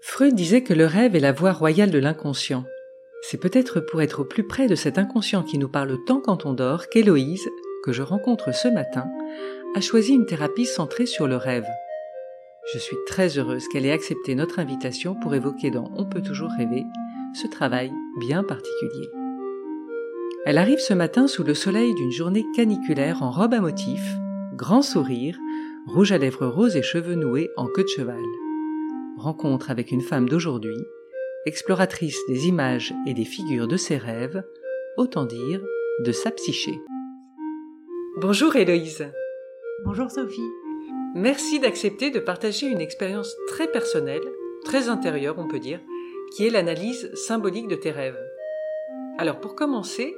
Freud disait que le rêve est la voie royale de l'inconscient. C'est peut-être pour être au plus près de cet inconscient qui nous parle tant quand on dort qu'Héloïse, que je rencontre ce matin, a choisi une thérapie centrée sur le rêve. Je suis très heureuse qu'elle ait accepté notre invitation pour évoquer dans On peut toujours rêver ce travail bien particulier. Elle arrive ce matin sous le soleil d'une journée caniculaire en robe à motifs, grand sourire, rouge à lèvres roses et cheveux noués en queue de cheval. Rencontre avec une femme d'aujourd'hui, exploratrice des images et des figures de ses rêves, autant dire de sa psyché. Bonjour Héloïse. Bonjour Sophie. Merci d'accepter de partager une expérience très personnelle, très intérieure on peut dire, qui est l'analyse symbolique de tes rêves. Alors pour commencer,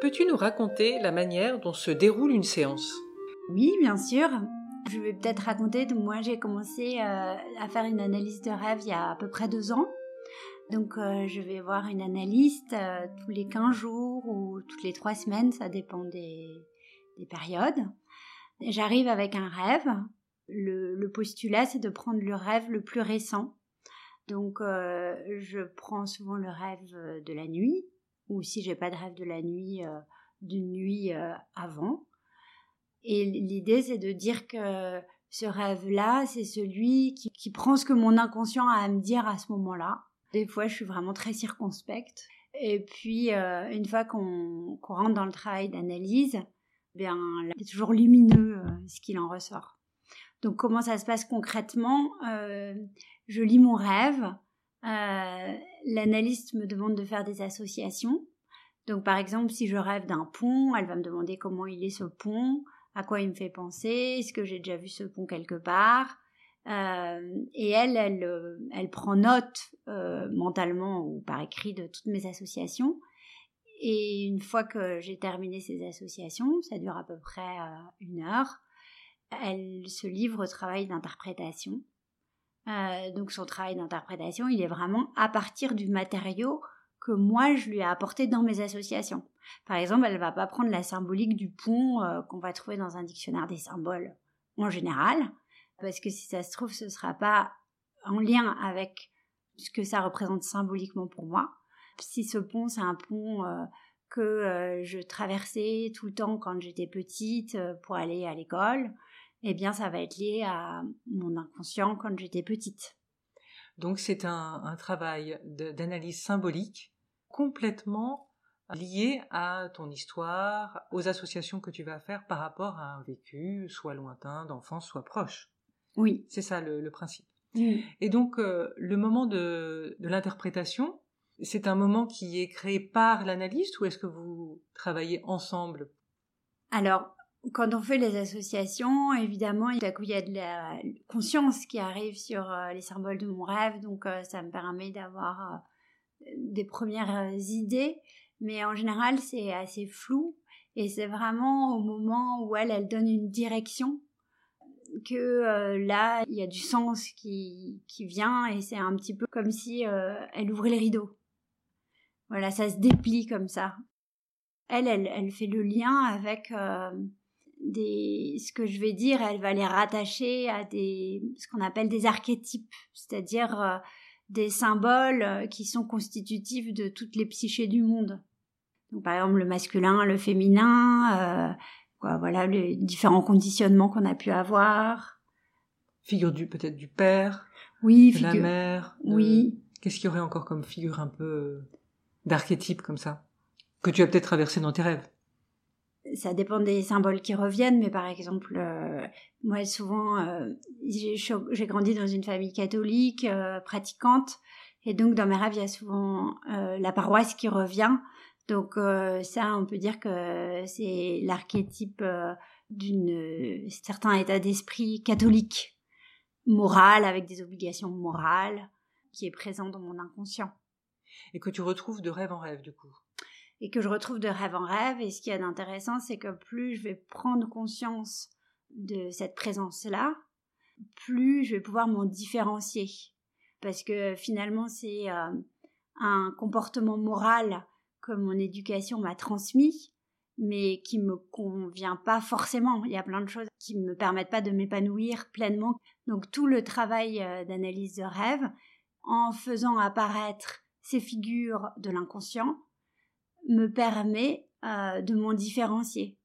peux-tu nous raconter la manière dont se déroule une séance? Oui, bien sûr. Je vais peut-être raconter, moi j'ai commencé euh, à faire une analyse de rêve il y a à peu près deux ans. Donc euh, je vais voir une analyste euh, tous les 15 jours ou toutes les trois semaines, ça dépend des, des périodes. J'arrive avec un rêve le, postulat, c'est de prendre le rêve le plus récent. Donc, je prends souvent le rêve de la nuit, ou si j'ai pas de rêve de la nuit, d'une nuit avant. Et l'idée, c'est de dire que ce rêve-là, c'est celui qui, prend ce que mon inconscient a à me dire à ce moment-là. Des fois, je suis vraiment très circonspecte. Et puis, une fois qu'on rentre dans le travail d'analyse, bien, c'est toujours lumineux ce qu'il en ressort. Donc comment ça se passe concrètement? Euh, Je lis mon rêve. Euh, l'analyste me demande de faire des associations. Donc par exemple, si je rêve d'un pont, elle va me demander comment il est ce pont, à quoi il me fait penser, est-ce que j'ai déjà vu ce pont quelque part. Euh, et elle, elle, elle prend note mentalement ou par écrit de toutes mes associations. Et une fois que j'ai terminé ces associations, ça dure à peu près une heure, elle se livre au travail d'interprétation. Euh, donc son travail d'interprétation, il est vraiment à partir du matériau que moi je lui ai apporté dans mes associations. Par exemple, elle va pas prendre la symbolique du pont euh, qu'on va trouver dans un dictionnaire des symboles en général, parce que si ça se trouve, ce sera pas en lien avec ce que ça représente symboliquement pour moi. Si ce pont, c'est un pont euh, que je traversais tout le temps quand j'étais petite pour aller à l'école, eh bien, ça va être lié à mon inconscient quand j'étais petite. Donc, c'est un, travail d'analyse symbolique complètement lié à ton histoire, aux associations que tu vas faire par rapport à un vécu, soit lointain, d'enfance, soit proche. Oui. C'est ça le, principe. Et donc, euh, le moment de, de l'interprétation, c'est un moment qui est créé par l'analyste ou est-ce que vous travaillez ensemble? Alors, quand on fait les associations, évidemment, il y a de la conscience qui arrive sur euh, les symboles de mon rêve, donc euh, ça me permet d'avoir euh, des premières idées, mais en général, c'est assez flou et c'est vraiment au moment où elle, elle donne une direction que là, il y a du sens qui, qui vient et c'est un petit peu comme si elle ouvrait les rideaux. Voilà, ça se déplie comme ça. Elle, elle, elle fait le lien avec des, ce que je vais dire, elle va les rattacher à des, ce qu'on appelle des archétypes, c'est-à-dire euh, des symboles euh, qui sont constitutifs de toutes les psychés du monde. Donc, par exemple, le masculin, le féminin, euh, quoi, voilà, les différents conditionnements qu'on a pu avoir. Figure du, peut-être du père. Oui, de la mère. Oui. Qu'est-ce qu'il y aurait encore comme figure un peu d'archétype comme ça? Que tu as peut-être traversé dans tes rêves? Ça dépend des symboles qui reviennent, mais par exemple, euh, moi souvent, euh, j'ai grandi dans une famille catholique, euh, pratiquante, et donc dans mes rêves, il y a souvent la paroisse qui revient. Donc ça, on peut dire que c'est l'archétype d'une certain état d'esprit catholique, moral, avec des obligations morales, qui est présent dans mon inconscient. Et que tu retrouves de rêve en rêve, du coup? Et que je retrouve de rêve en rêve. Et ce qui est d'intéressant, c'est que plus je vais prendre conscience de cette présence-là, plus je vais pouvoir m'en différencier. Parce que finalement, c'est euh, un comportement moral que mon éducation m'a transmis, mais qui me convient pas forcément. Il y a plein de choses qui me permettent pas de m'épanouir pleinement. Donc tout le travail euh, d'analyse de rêve, en faisant apparaître ces figures de l'inconscient, me permet euh, de m'en différencier.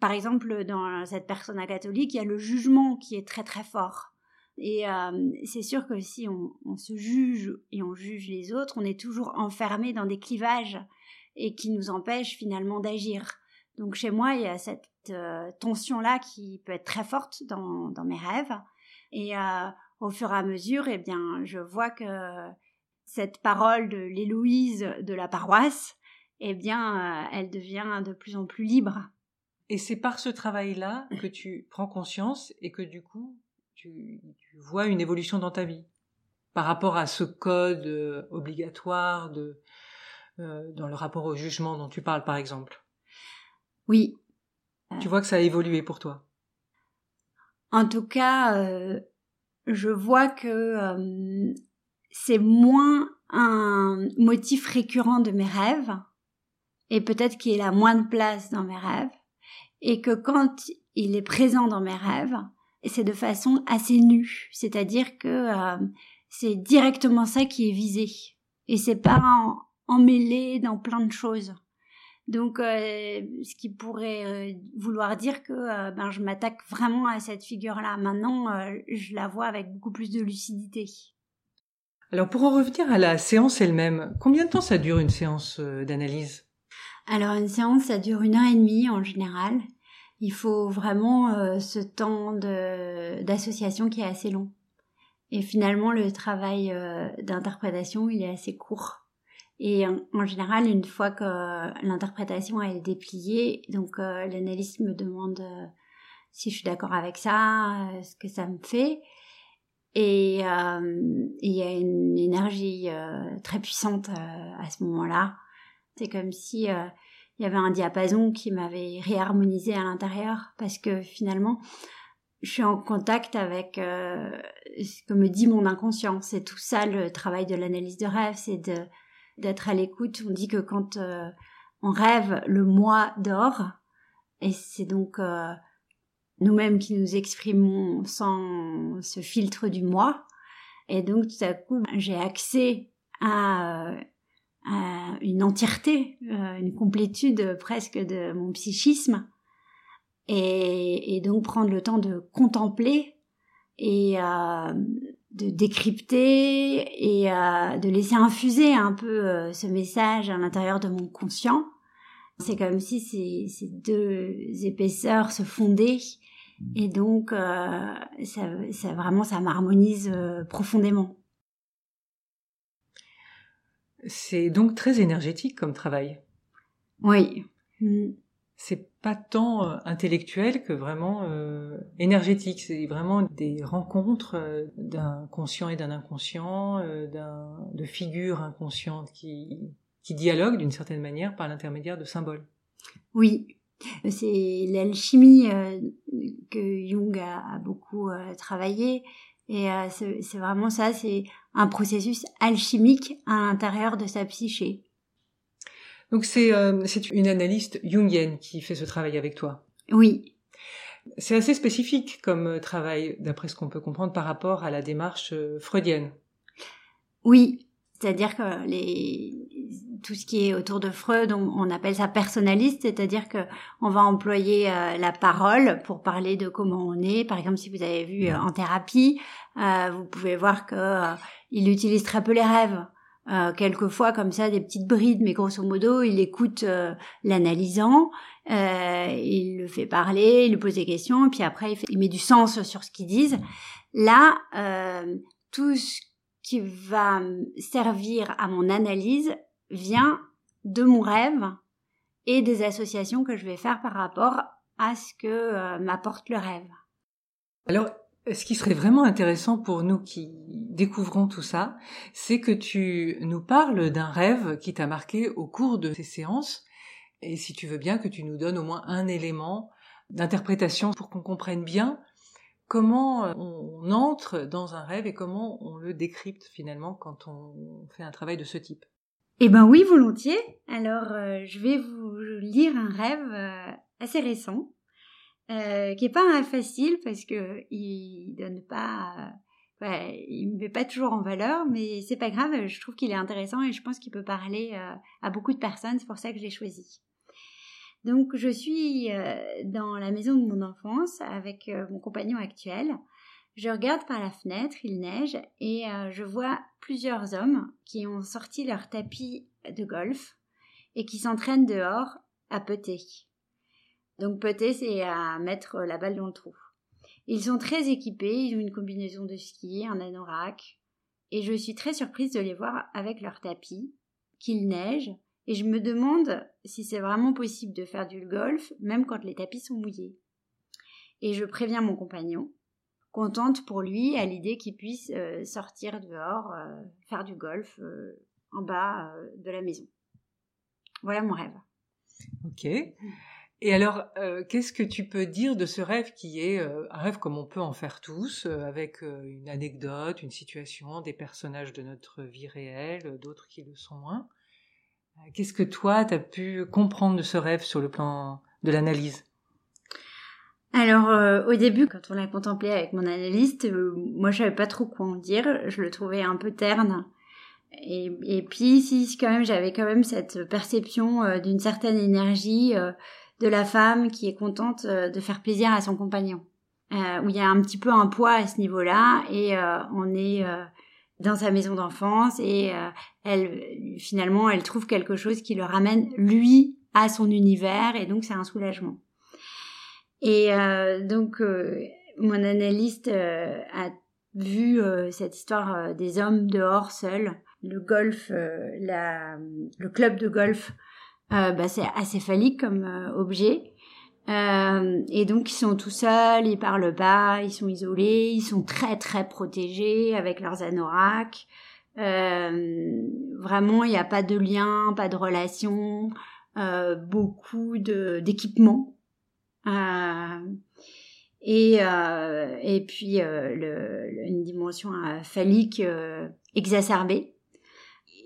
Par exemple, dans cette personne catholique, il y a le jugement qui est très très fort. Et euh, c'est sûr que si on, se juge et on juge les autres, on est toujours enfermé dans des clivages et qui nous empêchent finalement d'agir. Donc chez moi, il y a cette euh, tension-là qui peut être très forte dans, mes rêves. Et au fur et à mesure, eh bien, je vois que cette parole de l'Héloïse de la paroisse, eh bien, elle devient de plus en plus libre. Et c'est par ce travail-là que tu prends conscience et que du coup, tu, vois une évolution dans ta vie par rapport à ce code euh, obligatoire de, euh, dans le rapport au jugement dont tu parles, par exemple. Oui. Tu vois que ça a évolué pour toi. En tout cas, euh, je vois que c'est moins un motif récurrent de mes rêves et peut-être qu'il a moins de place dans mes rêves et que quand il est présent dans mes rêves, c'est de façon assez nue, c'est-à-dire que euh, c'est directement ça qui est visé et c'est pas emmêlé dans plein de choses. Donc, euh, ce qui pourrait euh, vouloir dire que ben, je m'attaque vraiment à cette figure-là. Maintenant, je la vois avec beaucoup plus de lucidité. Alors, pour en revenir à la séance elle-même, combien de temps ça dure une séance d'analyse? Alors, une séance, ça dure une heure et demie en général il faut vraiment euh, ce temps d'association qui est assez long. Et finalement, le travail euh, d'interprétation, il est assez court. Et en, général, une fois que l'interprétation est dépliée, donc euh, l'analyste me demande si je suis d'accord avec ça, ce que ça me fait. Et il y a une énergie très puissante à ce moment-là. C'est comme si il y avait un diapason qui m'avait réharmonisé à l'intérieur parce que finalement je suis en contact avec euh, ce que me dit mon inconscient. C'est tout ça le travail de l'analyse de rêve, c'est de d'être à l'écoute. On dit que quand euh, on rêve, le moi dort et c'est donc euh, nous-mêmes qui nous exprimons sans ce filtre du moi. Et donc tout à coup, j'ai accès à une entièreté, euh, une complétude presque de mon psychisme, et, donc prendre le temps de contempler et euh, de décrypter et euh, de laisser infuser un peu ce message à l'intérieur de mon conscient. C'est comme si ces, ces, deux épaisseurs se fondaient et donc ça, ça, vraiment ça m'harmonise profondément. C'est donc très énergétique comme travail. Oui. Mm. C'est pas tant euh, intellectuel que vraiment euh, énergétique. C'est vraiment des rencontres euh, d'un conscient et d'un inconscient, de figures inconscientes qui, qui dialoguent d'une certaine manière par l'intermédiaire de symboles. Oui, c'est l'alchimie que Jung a, beaucoup travaillé et c'est vraiment ça, c'est un processus alchimique à l'intérieur de sa psyché. Donc c'est euh, une analyste jungienne qui fait ce travail avec toi. Oui. C'est assez spécifique comme euh, travail, d'après ce qu'on peut comprendre par rapport à la démarche euh, freudienne. Oui, c'est-à-dire que les, tout ce qui est autour de Freud, on, appelle ça personnaliste, c'est-à-dire que on va employer euh, la parole pour parler de comment on est. Par exemple, si vous avez vu euh, en thérapie, euh, vous pouvez voir que il utilise très peu les rêves. quelquefois comme ça des petites brides mais grosso modo il écoute l'analysant il le fait parler il lui pose des questions et puis après il, il met du sens sur ce qu'ils disent là tout ce qui va servir à mon analyse vient de mon rêve et des associations que je vais faire par rapport à ce que euh, m'apporte le rêve. Alors, ce qui serait vraiment intéressant pour nous qui découvrons tout ça, c'est que tu nous parles d'un rêve qui t'a marqué au cours de ces séances, et si tu veux bien que tu nous donnes au moins un élément d'interprétation pour qu'on comprenne bien comment euh, on entre dans un rêve et comment on le décrypte finalement quand on fait un travail de ce type? Eh ben oui, volontiers. Alors, euh, je vais vous lire un rêve euh, assez récent, qui est pas un facile parce que il donne pas il me met pas toujours en valeur, mais c'est pas grave. Je trouve qu'il est intéressant et je pense qu'il peut parler à beaucoup de personnes. C'est pour ça que je l'ai choisi. Donc, je suis euh, dans la maison de mon enfance avec euh, mon compagnon actuel. Je regarde par la fenêtre, il neige, et je vois plusieurs hommes qui ont sorti leur tapis de golf et qui s'entraînent dehors à peter. Donc peter, c'est à mettre la balle dans le trou. Ils sont très équipés, ils ont une combinaison de ski, un anorak, et je suis très surprise de les voir avec leur tapis, qu'il neige, et je me demande si c'est vraiment possible de faire du golf, même quand les tapis sont mouillés. Et je préviens mon compagnon, contente pour lui à l'idée qu'il puisse euh, sortir dehors, euh, faire du golf euh, en bas de la maison. Voilà mon rêve. Ok. Et alors, qu'est-ce que tu peux dire de ce rêve qui est un rêve comme on peut en faire tous, avec une anecdote, une situation, des personnages de notre vie réelle, d'autres qui le sont moins? Qu'est-ce que toi, tu as pu comprendre de ce rêve sur le plan de l'analyse? Alors au début, quand on l'a contemplé avec mon analyste, moi je savais pas trop quoi en dire. Je le trouvais un peu terne. Et, puis si quand même j'avais quand même cette perception d'une certaine énergie de la femme qui est contente euh, de faire plaisir à son compagnon. Euh, où il y a un petit peu un poids à ce niveau-là et euh, on est dans sa maison d'enfance et elle finalement elle trouve quelque chose qui le ramène lui à son univers et donc c'est un soulagement. Et donc mon analyste a vu cette histoire des hommes dehors seuls, le golf, la, le club de golf euh, bah, c'est assez phallique comme euh, objet. Euh, et donc ils sont tout seuls, ils parlent pas, ils sont isolés, ils sont très très protégés avec leurs anoraks. vraiment, il n'y a pas de lien, pas de relation, beaucoup de d'équipements. et et puis le, une dimension phallique exacerbée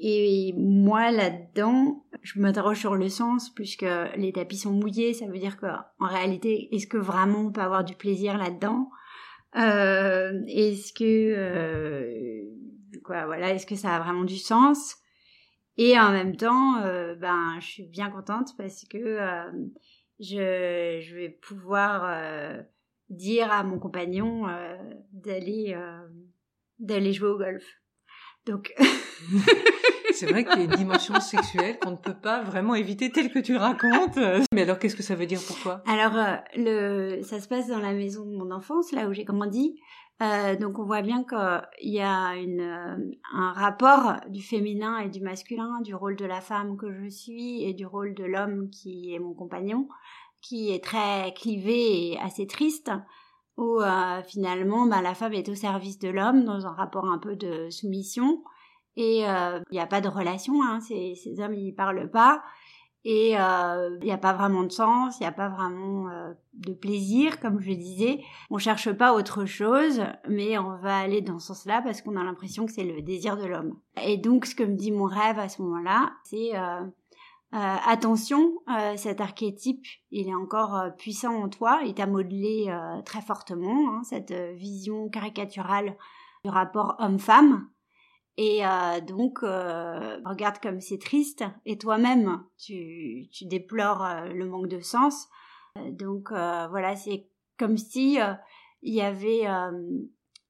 et moi, là-dedans, je m'interroge sur le sens, puisque les tapis sont mouillés, ça veut dire qu'en réalité, est-ce que vraiment on peut avoir du plaisir là-dedans? Euh, Est-ce que, euh, quoi, voilà, est-ce que ça a vraiment du sens? Et en même temps, euh, ben, je suis bien contente parce que euh, je, je vais pouvoir euh, dire à mon compagnon d'aller d'aller jouer au golf. Donc c'est vrai qu'il y a une dimension sexuelle qu'on ne peut pas vraiment éviter telle que tu le racontes. Mais alors, qu'est-ce que ça veut dire pour toi? Alors, euh, le, ça se passe dans la maison de mon enfance, là où j'ai grandi. Euh, donc, on voit bien qu'il y a une, euh, un rapport du féminin et du masculin, du rôle de la femme que je suis et du rôle de l'homme qui est mon compagnon, qui est très clivé et assez triste où euh, finalement bah, la femme est au service de l'homme dans un rapport un peu de soumission et il euh, n'y a pas de relation, hein, ces, hommes ils parlent pas et il euh, n'y a pas vraiment de sens, il n'y a pas vraiment de plaisir, comme je disais. On cherche pas autre chose, mais on va aller dans ce sens-là parce qu'on a l'impression que c'est le désir de l'homme. Et donc, ce que me dit mon rêve à ce moment-là, c'est attention, cet archétype, il est encore puissant en toi, il t'a modelé très fortement, hein, cette vision caricaturale du rapport homme-femme. Et euh, donc, euh, regarde comme c'est triste. Et toi-même, tu, tu déplores euh, le manque de sens. donc voilà, c'est comme si il y avait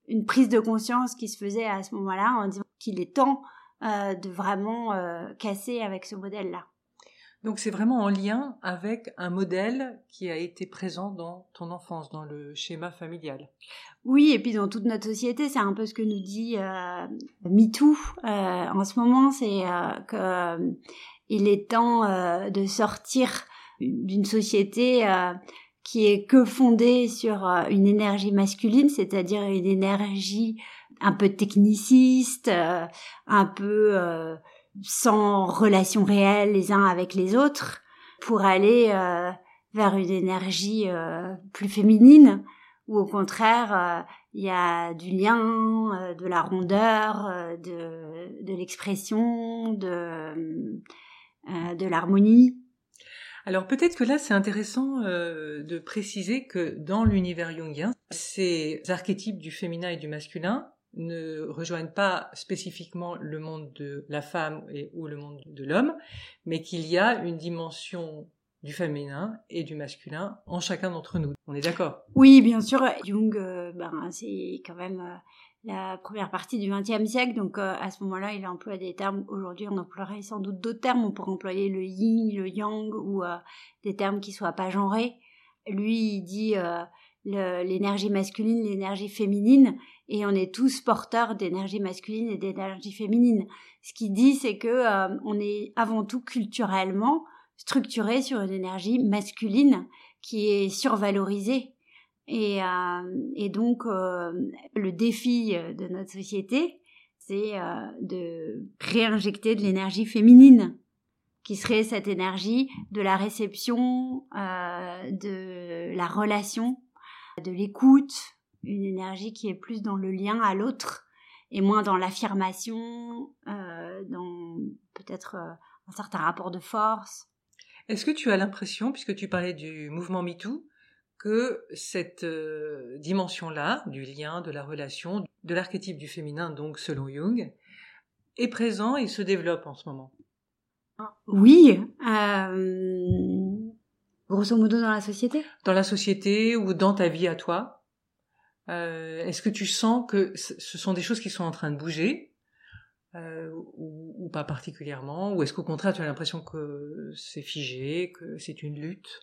une prise de conscience qui se faisait à ce moment-là en disant qu'il est temps de vraiment casser avec ce modèle-là. Donc c'est vraiment en lien avec un modèle qui a été présent dans ton enfance, dans le schéma familial. Oui, et puis dans toute notre société, c'est un peu ce que nous dit euh, MeToo euh, en ce moment, c'est euh, qu'il est temps de sortir d'une société qui est que fondée sur une énergie masculine, c'est-à-dire une énergie un peu techniciste, un peu sans relation réelle les uns avec les autres, pour aller vers une énergie plus féminine ou au contraire, euh, il y a du lien, euh, de la rondeur, euh, de, l'expression, de l'harmonie. Alors peut-être que là c'est intéressant de préciser que dans l'univers jungien, ces archétypes du féminin et du masculin ne rejoignent pas spécifiquement le monde de la femme ou le monde de l'homme, mais qu'il y a une dimension du féminin et du masculin en chacun d'entre nous. On est d'accord? Oui, bien sûr. Jung, euh, ben, c'est quand même euh, la première partie du XXe siècle, donc euh, à ce moment-là, il emploie des termes. Aujourd'hui, on emploierait sans doute d'autres termes. On pourrait employer le yin, le yang ou des termes qui soient pas genrés. Lui, il dit l'énergie masculine, l'énergie féminine, et on est tous porteurs d'énergie masculine et d'énergie féminine. Ce qu'il dit, c'est que on est avant tout culturellement structuré sur une énergie masculine qui est survalorisée. Et, euh, donc, euh, le défi de notre société, c'est euh, de réinjecter de l'énergie féminine, qui serait cette énergie de la réception, de la relation, de l'écoute, une énergie qui est plus dans le lien à l'autre et moins dans l'affirmation, dans peut-être un certain rapport de force. Est-ce que tu as l'impression, puisque tu parlais du mouvement MeToo, que cette euh, dimension-là, du lien, de la relation, de l'archétype du féminin, donc selon Jung, est présent et se développe en ce moment? Oui, euh, grosso modo dans la société? Dans la société ou dans ta vie à toi? Euh, Est-ce que tu sens que ce sont des choses qui sont en train de bouger euh, ou, pas particulièrement Ou est-ce qu'au contraire, tu as l'impression que c'est figé, que c'est une lutte?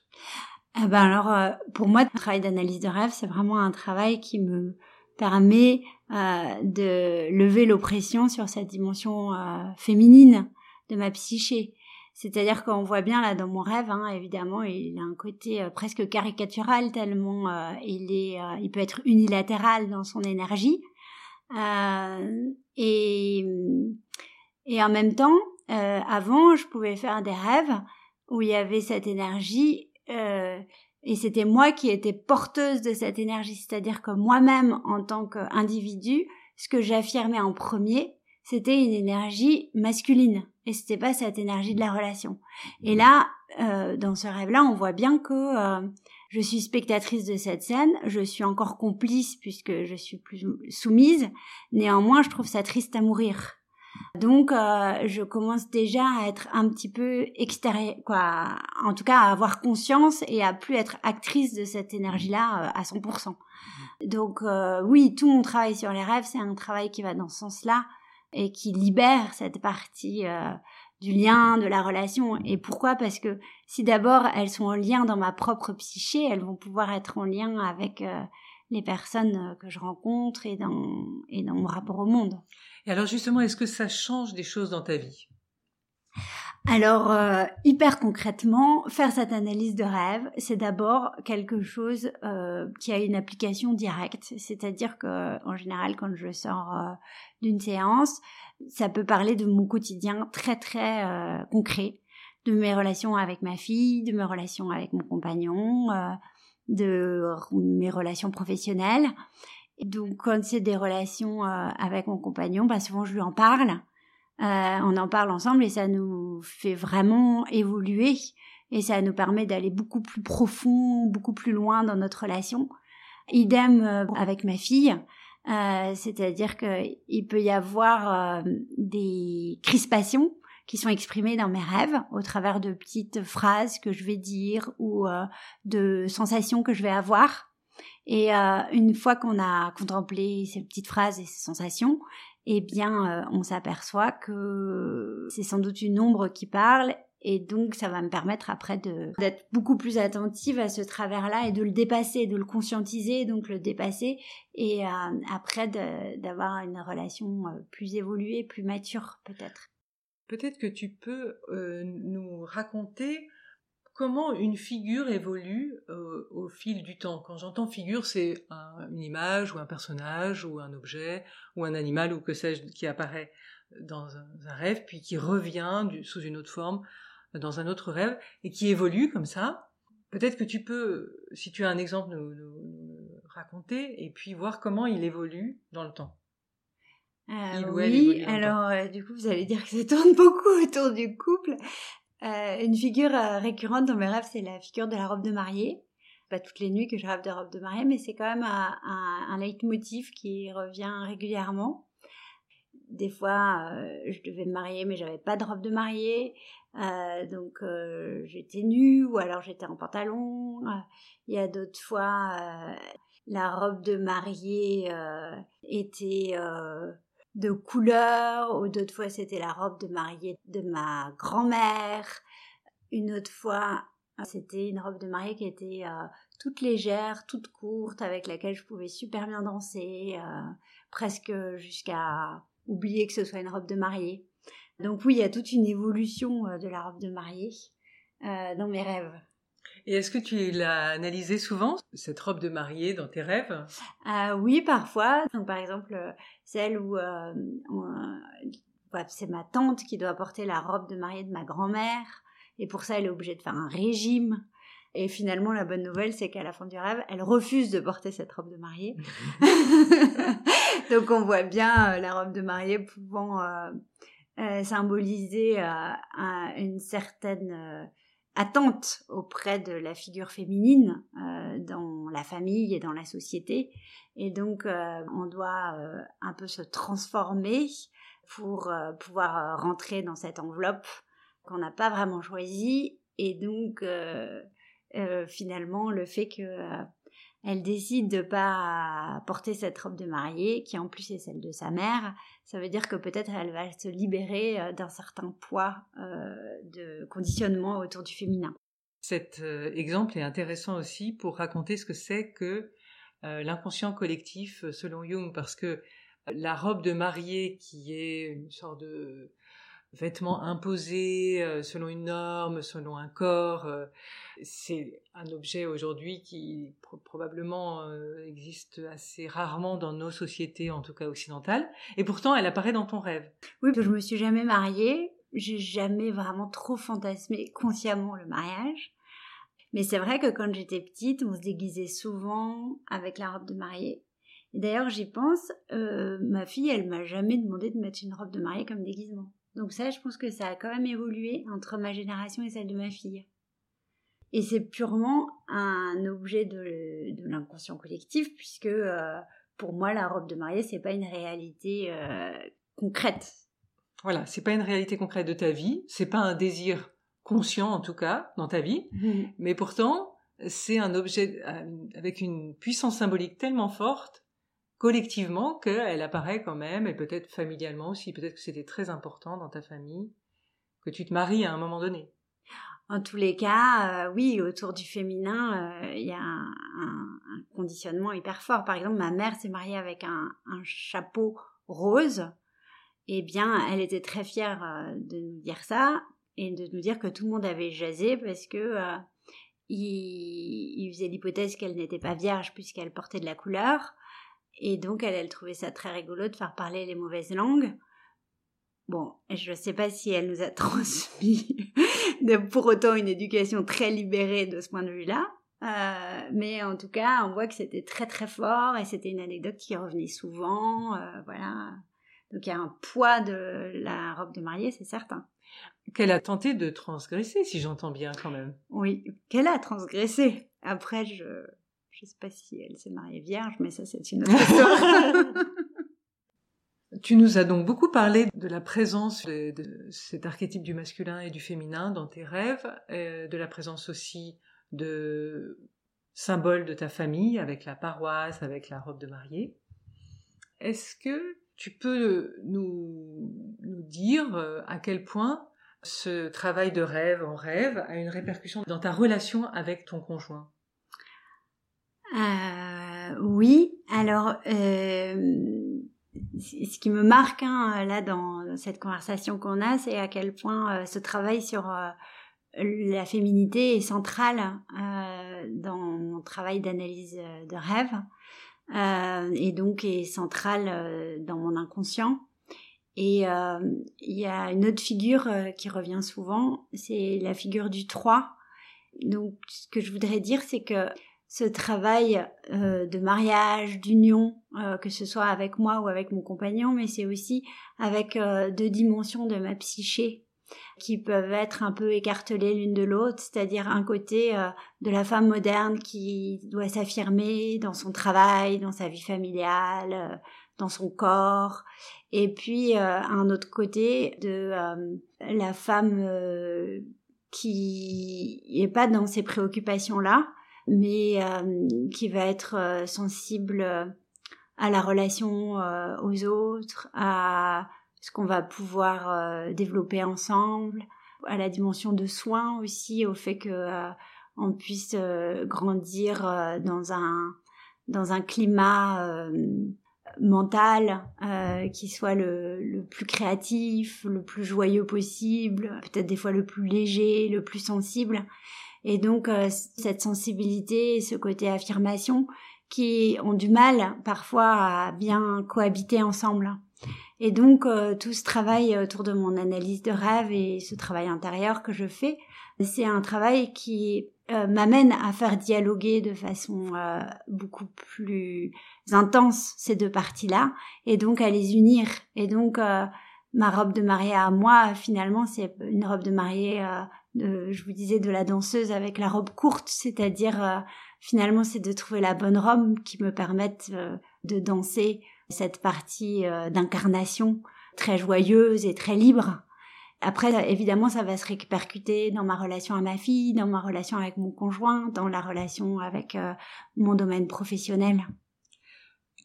Eh ben alors, euh, pour moi, le travail d'analyse de rêve, c'est vraiment un travail qui me permet de lever l'oppression sur cette dimension féminine de ma psyché. C'est-à-dire qu'on voit bien là dans mon rêve, hein, évidemment, il a un côté presque caricatural tellement il est, il peut être unilatéral dans son énergie. Euh, et, et en même temps, euh, avant, je pouvais faire des rêves où il y avait cette énergie euh, et c'était moi qui étais porteuse de cette énergie. C'est-à-dire que moi-même, en tant qu'individu, ce que j'affirmais en premier, c'était une énergie masculine et c'était pas cette énergie de la relation. Et là, euh, dans ce rêve-là, on voit bien que euh, je suis spectatrice de cette scène, je suis encore complice puisque je suis plus soumise. Néanmoins, je trouve ça triste à mourir. Donc, euh, je commence déjà à être un petit peu extérieure, quoi. En tout cas, à avoir conscience et à plus être actrice de cette énergie-là euh, à 100%. Donc, euh, oui, tout mon travail sur les rêves, c'est un travail qui va dans ce sens-là et qui libère cette partie du lien, de la relation. Et pourquoi? Parce que si d'abord elles sont en lien dans ma propre psyché, elles vont pouvoir être en lien avec euh, les personnes euh, que je rencontre et dans, et dans mon rapport au monde. Et alors justement, est-ce que ça change des choses dans ta vie? Alors, euh, hyper concrètement, faire cette analyse de rêve, c'est d'abord quelque chose qui a une application directe. C'est-à-dire que, en général, quand je sors d'une séance, ça peut parler de mon quotidien très très euh, concret, de mes relations avec ma fille, de mes relations avec mon compagnon, euh, de mes relations professionnelles. Donc quand c'est des relations euh, avec mon compagnon, bah souvent je lui en parle. On en parle ensemble et ça nous fait vraiment évoluer et ça nous permet d'aller beaucoup plus profond, beaucoup plus loin dans notre relation. Idem avec ma fille. Euh, c'est-à-dire qu'il peut y avoir euh, des crispations qui sont exprimées dans mes rêves au travers de petites phrases que je vais dire ou euh, de sensations que je vais avoir. Et une fois qu'on a contemplé ces petites phrases et ces sensations, eh bien, on s'aperçoit que c'est sans doute une ombre qui parle et donc, ça va me permettre après d'être beaucoup plus attentive à ce travers-là et de le dépasser, de le conscientiser, donc le dépasser, et euh, après d'avoir une relation euh, plus évoluée, plus mature peut-être. Peut-être que tu peux euh, nous raconter comment une figure évolue au fil du temps. Quand j'entends figure, c'est une image ou un personnage ou un objet ou un animal ou que sais-je qui apparaît dans un, rêve puis qui revient sous une autre forme dans un autre rêve et qui évolue comme ça. Peut-être que tu peux, si tu as un exemple, nous, raconter et puis voir comment il évolue dans le temps. Euh, oui, alors euh, du coup vous allez dire que ça tourne beaucoup autour du couple. Euh, une figure récurrente dans mes rêves, c'est la figure de la robe de mariée. pas toutes les nuits que je rêve de robe de mariée, mais c'est quand même un, leitmotiv qui revient régulièrement. Des fois, euh, je devais me marier, mais j'avais pas de robe de mariée, euh, donc euh, j'étais nue ou alors j'étais en pantalon. Il y a d'autres fois, la robe de mariée était de couleur, ou d'autres fois c'était la robe de mariée de ma grand-mère. Une autre fois, c'était une robe de mariée qui était euh, toute légère, toute courte, avec laquelle je pouvais super bien danser, euh, presque jusqu'à oublier que ce soit une robe de mariée. Donc oui, il y a toute une évolution euh, de la robe de mariée dans mes rêves. Et est-ce que tu l'as analysé souvent, cette robe de mariée, dans tes rêves? Oui, parfois. Donc, par exemple, celle où c'est ma tante qui doit porter la robe de mariée de ma grand-mère. Et pour ça, elle est obligée de faire un régime. Et finalement, la bonne nouvelle, c'est qu'à la fin du rêve, elle refuse de porter cette robe de mariée. Donc, on voit bien euh, la robe de mariée pouvant euh, euh, symboliser une certaine attente auprès de la figure féminine dans la famille et dans la société. Et donc, on doit un peu se transformer pour pouvoir rentrer dans cette enveloppe qu'on n'a pas vraiment choisi. Et donc, euh, euh, finalement, le fait que euh, elle décide de pas porter cette robe de mariée, qui en plus est celle de sa mère, ça veut dire que peut-être elle va se libérer d'un certain poids de conditionnement autour du féminin. Cet exemple est intéressant aussi pour raconter ce que c'est que l'inconscient collectif selon Jung, parce que la robe de mariée qui est une sorte de vêtements imposés euh, selon une norme, selon un corps. Euh, c'est un objet aujourd'hui qui probablement euh, existe assez rarement dans nos sociétés, en tout cas occidentales. Et pourtant, elle apparaît dans ton rêve. Oui, je me suis jamais mariée. J'ai jamais vraiment trop fantasmé consciemment le mariage. Mais c'est vrai que quand j'étais petite, on se déguisait souvent avec la robe de mariée. D'ailleurs, j'y pense, ma fille, elle m'a jamais demandé de mettre une robe de mariée comme déguisement. Donc ça, je pense que ça a quand même évolué entre ma génération et celle de ma fille. Et c'est purement un objet de, l'inconscient collectif, puisque euh, pour moi, la robe de mariée, c'est pas une réalité euh, concrète. Voilà, c'est pas une réalité concrète de ta vie, c'est pas un désir conscient en tout cas dans ta vie, mmh. mais pourtant, c'est un objet euh, avec une puissance symbolique tellement forte collectivement qu'elle apparaît quand même, et peut-être familialement aussi, peut-être que c'était très important dans ta famille, que tu te maries à un moment donné. En tous les cas, euh, oui, autour du féminin, euh, il y a un, conditionnement hyper fort. Par exemple, ma mère s'est mariée avec un, chapeau rose. Eh bien, elle était très fière euh, de nous dire ça et de nous dire que tout le monde avait jasé parce que il, il faisait l'hypothèse qu'elle n'était pas vierge puisqu'elle portait de la couleur. Et donc, elle, elle trouvait ça très rigolo de faire parler les mauvaises langues. Bon, je ne sais pas si elle nous a transmis de, pour autant une éducation très libérée de ce point de vue-là. Euh, mais en tout cas, on voit que c'était très très fort et c'était une anecdote qui revenait souvent. Euh, voilà. Donc il y a un poids de la robe de mariée, c'est certain. Qu'elle a tenté de transgresser, si j'entends bien quand même. Oui, qu'elle a transgressé. Après, je je ne sais pas si elle s'est mariée vierge, mais ça c'est une autre histoire. tu nous as donc beaucoup parlé de la présence de, cet archétype du masculin et du féminin dans tes rêves, de la présence aussi de symboles de ta famille avec la paroisse, avec la robe de mariée. Est-ce que tu peux nous, nous dire euh, à quel point ce travail de rêve en rêve a une répercussion dans ta relation avec ton conjoint? Euh, oui, alors euh, ce qui me marque hein, là dans cette conversation qu'on a, c'est à quel point euh, ce travail sur la féminité est central dans mon travail d'analyse de rêve et donc est central dans mon inconscient. Et il y a une autre figure qui revient souvent, c'est la figure du 3. Donc ce que je voudrais dire, c'est que ce travail euh, de mariage, d'union, euh, que ce soit avec moi ou avec mon compagnon, mais c'est aussi avec euh, deux dimensions de ma psyché. qui peuvent être un peu écartelées l'une de l'autre, c'est-à-dire un côté de la femme moderne qui doit s'affirmer dans son travail, dans sa vie familiale, dans son corps, et puis un autre côté de la femme qui n'est pas dans ces préoccupations-là, mais qui va être sensible à la relation aux autres, à ce qu'on va pouvoir euh, développer ensemble, à la dimension de soins aussi, au fait que euh, on puisse euh, grandir dans un dans un climat mental qui soit le, le, plus créatif, le plus joyeux possible, peut-être des fois le plus léger, le plus sensible. Et donc cette sensibilité, ce côté affirmation, qui ont du mal parfois à bien cohabiter ensemble. Et donc euh, tout ce travail autour de mon analyse de rêve et ce travail intérieur que je fais, c'est un travail qui euh, m'amène à faire dialoguer de façon euh, beaucoup plus intense ces deux parties-là et donc à les unir. Et donc ma robe de mariée à moi, finalement, c'est une robe de mariée, de, je vous disais, de la danseuse avec la robe courte, c'est-à-dire finalement c'est de trouver la bonne robe qui me permette de danser cette partie euh, d'incarnation très joyeuse et très libre. Après, évidemment, ça va se répercuter dans ma relation à ma fille, dans ma relation avec mon conjoint, dans la relation avec euh, mon domaine professionnel.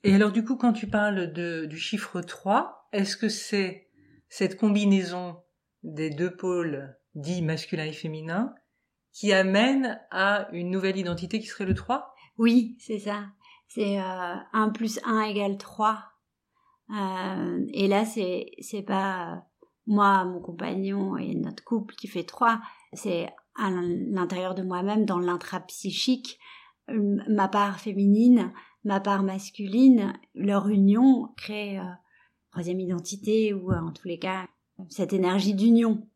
Et alors, du coup, quand tu parles de, du chiffre 3, est-ce que c'est cette combinaison des deux pôles dits masculin et féminin qui amène à une nouvelle identité qui serait le 3 Oui, c'est ça c'est euh, 1 plus 1 égale 3. Euh, et là, c'est, c'est pas euh, moi, mon compagnon et notre couple qui fait 3, c'est à l'intérieur de moi-même, dans l'intrapsychique, ma part féminine, ma part masculine, leur union crée euh, troisième identité ou en tous les cas cette énergie d'union.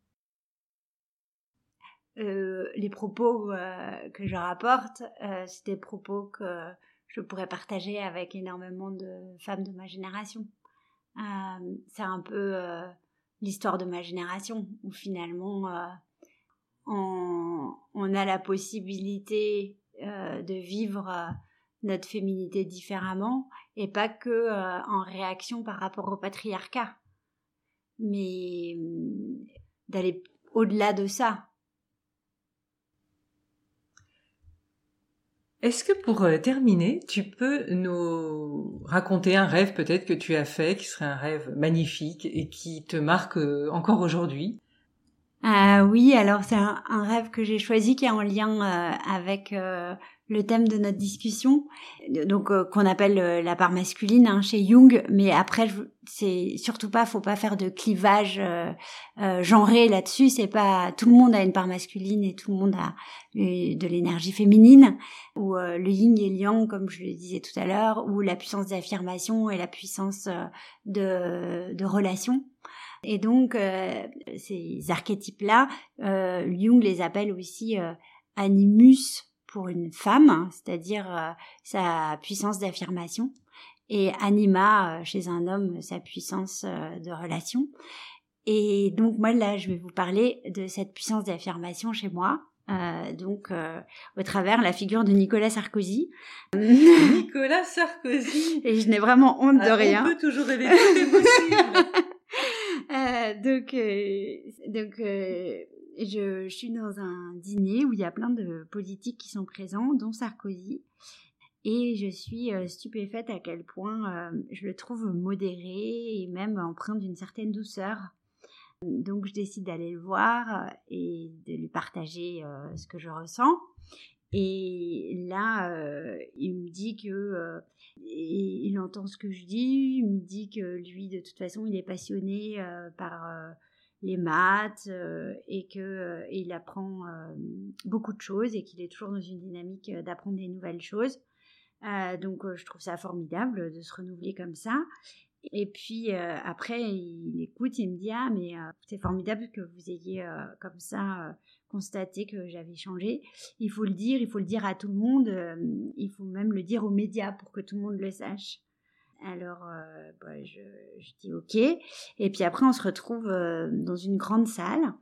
Euh, les propos que je rapporte, c'est des propos que je pourrais partager avec énormément de femmes de ma génération. Euh, c'est un peu euh, l'histoire de ma génération où finalement euh, on, a la possibilité de vivre notre féminité différemment et pas que en réaction par rapport au patriarcat, mais d'aller au-delà de ça, Est-ce que pour euh, terminer, tu peux nous raconter un rêve peut-être que tu as fait, qui serait un rêve magnifique et qui te marque euh, encore aujourd'hui? Ah oui, alors c'est un, rêve que j'ai choisi qui est en lien euh, avec le thème de notre discussion, donc euh, qu'on appelle euh, la part masculine hein, chez Jung, mais après c'est surtout pas, faut pas faire de clivage euh, euh genré là-dessus. C'est pas tout le monde a une part masculine et tout le monde a de l'énergie féminine, ou le yin et le yang comme je le disais tout à l'heure, ou la puissance d'affirmation et la puissance de, de relation. Et donc ces archétypes-là, Jung les appelle aussi animus pour une femme, hein, c'est-à-dire euh, sa puissance d'affirmation, et anima euh, chez un homme, sa puissance euh, de relation. Et donc moi là, je vais vous parler de cette puissance d'affirmation chez moi, donc au travers la figure de Nicolas Sarkozy. Nicolas Sarkozy. Et je n'ai vraiment honte de ah, rien. On peut toujours rêver tout possible. donc donc je, suis dans un dîner où il y a plein de politiques qui sont présents, dont Sarkozy. Et je suis euh, stupéfaite à quel point euh, je le trouve modéré et même empreint d'une certaine douceur. Donc je décide d'aller le voir et de lui partager euh, ce que je ressens. Et là, il me dit que il entend ce que je dis. Il me dit que lui, de toute façon, il est passionné par les maths euh, et que euh, il apprend euh, beaucoup de choses et qu'il est toujours dans une dynamique d'apprendre des nouvelles choses. donc je trouve ça formidable de se renouveler comme ça. Et puis après, il écoute, il me dit ah mais c'est formidable que vous ayez comme ça constaté que j'avais changé. Il faut le dire, il faut le dire à tout le monde. il faut même le dire aux médias pour que tout le monde le sache. Alors, bah, je, dis OK. Et puis après, on se retrouve dans une grande salle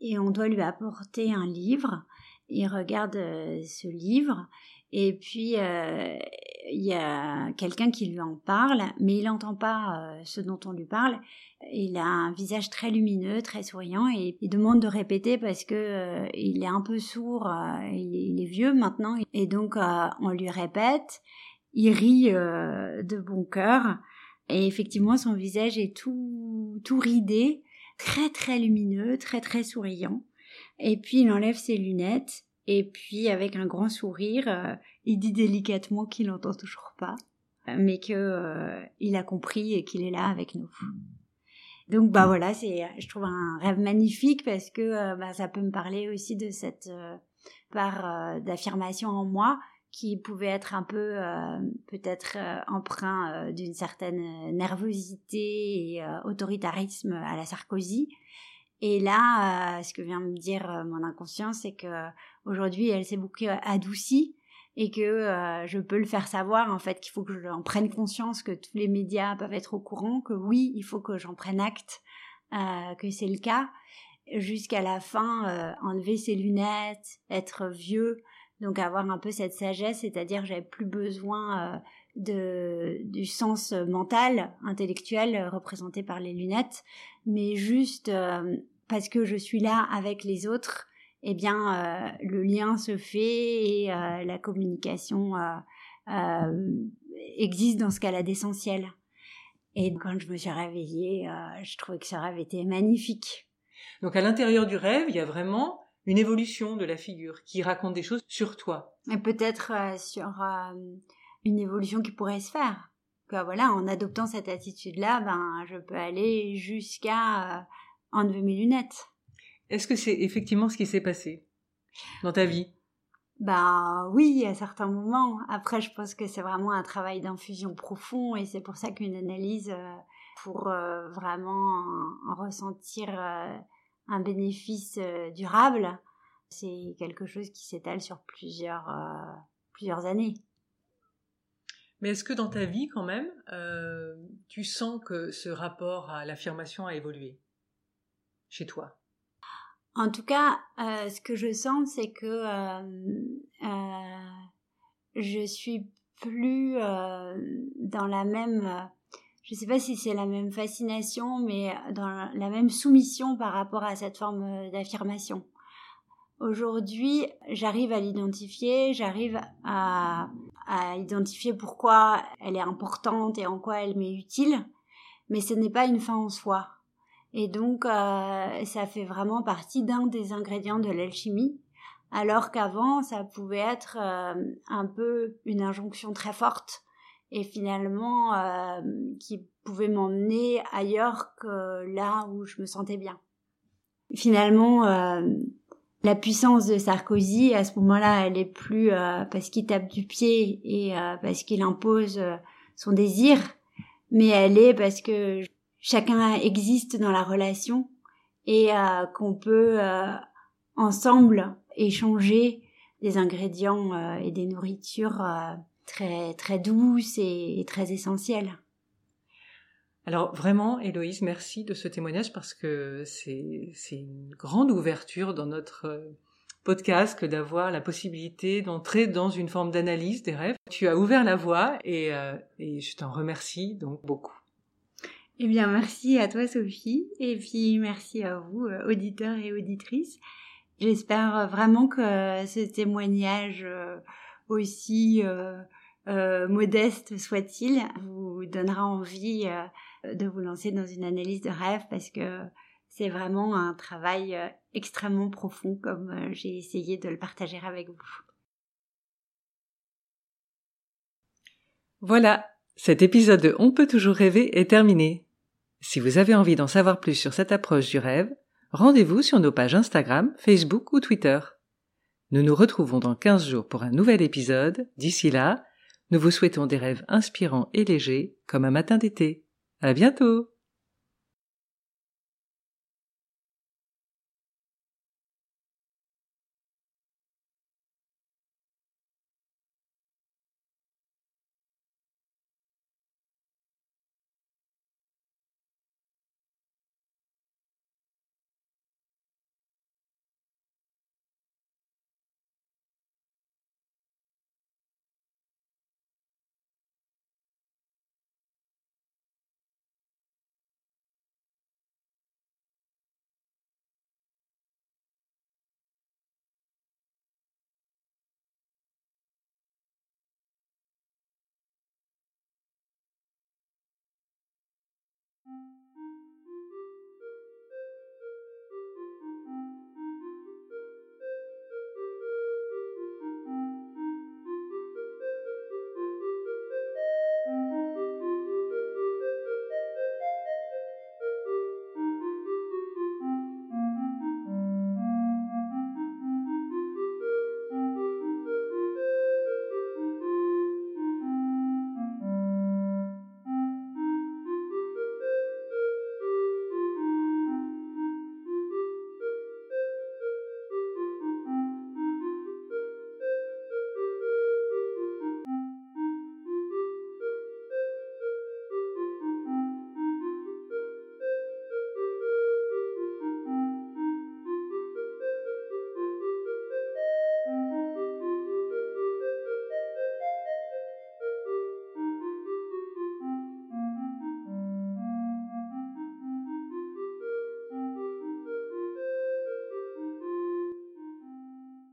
et on doit lui apporter un livre. Il regarde ce livre et puis, euh, il y a quelqu'un qui lui en parle, mais il n'entend pas euh, ce dont on lui parle. Il a un visage très lumineux, très souriant, et il demande de répéter parce que euh, il est un peu sourd, il est, vieux maintenant, et donc on lui répète. Il rit de bon cœur, et effectivement son visage est tout tout ridé, très très lumineux, très très souriant. Et puis il enlève ses lunettes et puis avec un grand sourire, euh, il dit délicatement qu'il n'entend toujours pas, mais que euh, il a compris et qu'il est là avec nous. Donc bah voilà, c'est je trouve un rêve magnifique parce que euh, bah, ça peut me parler aussi de cette part d'affirmation en moi qui pouvait être un peu peut-être emprunt d'une certaine nervosité et autoritarisme à la Sarkozy. Et là, euh, ce que vient me dire euh, mon inconscient, c'est que aujourd'hui, elle s'est beaucoup adoucie et que euh, je peux le faire savoir en fait qu'il faut que j'en prenne conscience, que tous les médias peuvent être au courant, que oui, il faut que j'en prenne acte, que c'est le cas, jusqu'à la fin, enlever ses lunettes, être vieux, donc avoir un peu cette sagesse, c'est-à-dire j'avais plus besoin de du sens mental, intellectuel représenté par les lunettes, mais juste parce que je suis là avec les autres, eh bien, euh, le lien se fait et euh, la communication euh, existe dans ce cas-là d'essentiel. Et quand je me suis réveillée, je trouvais que ce rêve était magnifique. Donc à l'intérieur du rêve, il y a vraiment une évolution de la figure qui raconte des choses sur toi. Et peut-être sur une évolution qui pourrait se faire. Que voilà, en adoptant cette attitude-là, ben je peux aller jusqu'à enlever mes lunettes. Est-ce que c'est effectivement ce qui s'est passé dans ta vie? Bah oui, à certains moments. Après, je pense que c'est vraiment un travail d'infusion profond et c'est pour ça qu'une analyse, euh, pour euh, vraiment en, ressentir euh, un bénéfice durable, c'est quelque chose qui s'étale sur plusieurs, plusieurs années. Mais est-ce que dans ta vie, quand même, tu sens que ce rapport à l'affirmation a évolué chez toi? En tout cas, euh, ce que je sens, c'est que euh, euh, je suis plus dans la même je ne sais pas si c'est la même fascination, mais dans la même soumission par rapport à cette forme d'affirmation. Aujourd'hui, j'arrive à l'identifier, j'arrive à, identifier pourquoi elle est importante et en quoi elle m'est utile, mais ce n'est pas une fin en soi. Et donc, euh, ça fait vraiment partie d'un des ingrédients de l'alchimie, alors qu'avant, ça pouvait être euh, un peu une injonction très forte et finalement euh, qui pouvait m'emmener ailleurs que là où je me sentais bien. Finalement, la puissance de Sarkozy, à ce moment-là, elle est plus parce qu'il tape du pied et parce qu'il impose son désir, mais elle est parce que chacun existe dans la relation et euh, qu'on peut euh, ensemble échanger des ingrédients euh, et des nourritures très très douces et, très essentielles. Alors vraiment, Héloïse, merci de ce témoignage parce que c'est une grande ouverture dans notre podcast que d'avoir la possibilité d'entrer dans une forme d'analyse des rêves. Tu as ouvert la voie et, et je t'en remercie donc beaucoup. Eh bien, merci à toi, Sophie, et puis merci à vous, euh, auditeurs et auditrices. J'espère vraiment que ce témoignage, euh, aussi euh, modeste soit-il, vous donnera envie de vous lancer dans une analyse de rêve parce que c'est vraiment un travail extrêmement profond comme j'ai essayé de le partager avec vous. Voilà, cet épisode de On peut toujours rêver est terminé. Si vous avez envie d'en savoir plus sur cette approche du rêve, rendez-vous sur nos pages Instagram, Facebook ou Twitter. Nous nous retrouvons dans 15 jours pour un nouvel épisode. D'ici là, nous vous souhaitons des rêves inspirants et légers comme un matin d'été. À bientôt!